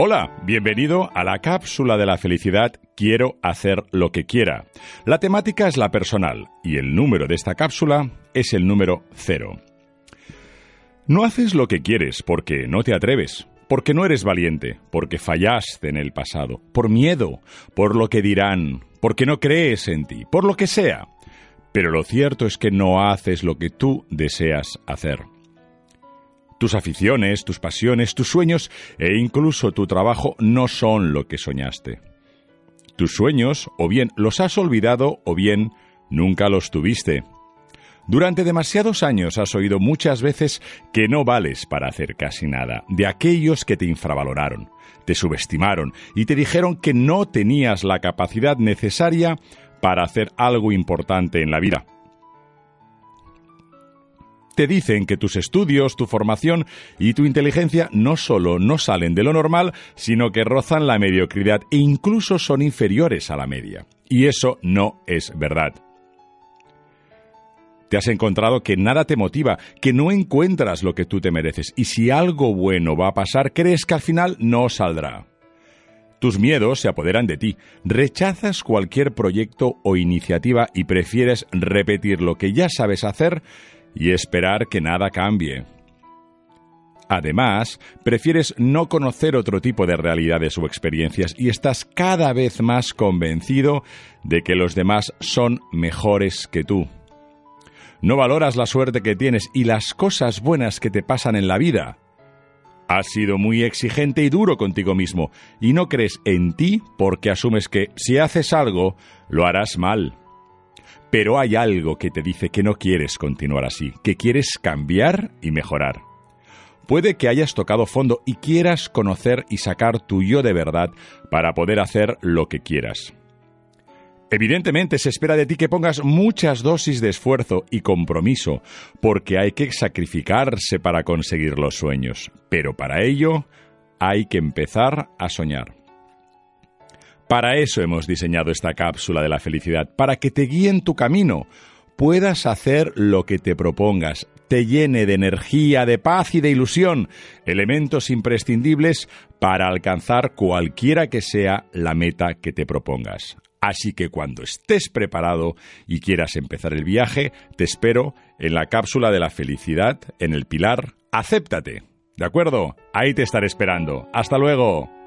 Hola, bienvenido a la cápsula de la felicidad Quiero hacer lo que quiera. La temática es la personal y el número de esta cápsula es el número cero. No haces lo que quieres porque no te atreves, porque no eres valiente, porque fallaste en el pasado, por miedo, por lo que dirán, porque no crees en ti, por lo que sea. Pero lo cierto es que no haces lo que tú deseas hacer. Tus aficiones, tus pasiones, tus sueños e incluso tu trabajo no son lo que soñaste. Tus sueños o bien los has olvidado o bien nunca los tuviste. Durante demasiados años has oído muchas veces que no vales para hacer casi nada, de aquellos que te infravaloraron, te subestimaron y te dijeron que no tenías la capacidad necesaria para hacer algo importante en la vida te dicen que tus estudios, tu formación y tu inteligencia no solo no salen de lo normal, sino que rozan la mediocridad e incluso son inferiores a la media. Y eso no es verdad. Te has encontrado que nada te motiva, que no encuentras lo que tú te mereces y si algo bueno va a pasar, crees que al final no saldrá. Tus miedos se apoderan de ti, rechazas cualquier proyecto o iniciativa y prefieres repetir lo que ya sabes hacer y esperar que nada cambie. Además, prefieres no conocer otro tipo de realidades o experiencias y estás cada vez más convencido de que los demás son mejores que tú. No valoras la suerte que tienes y las cosas buenas que te pasan en la vida. Has sido muy exigente y duro contigo mismo y no crees en ti porque asumes que si haces algo, lo harás mal. Pero hay algo que te dice que no quieres continuar así, que quieres cambiar y mejorar. Puede que hayas tocado fondo y quieras conocer y sacar tu yo de verdad para poder hacer lo que quieras. Evidentemente se espera de ti que pongas muchas dosis de esfuerzo y compromiso, porque hay que sacrificarse para conseguir los sueños, pero para ello hay que empezar a soñar. Para eso hemos diseñado esta cápsula de la felicidad, para que te guíe en tu camino, puedas hacer lo que te propongas, te llene de energía, de paz y de ilusión, elementos imprescindibles para alcanzar cualquiera que sea la meta que te propongas. Así que cuando estés preparado y quieras empezar el viaje, te espero en la cápsula de la felicidad, en el pilar Acéptate. ¿De acuerdo? Ahí te estaré esperando. Hasta luego.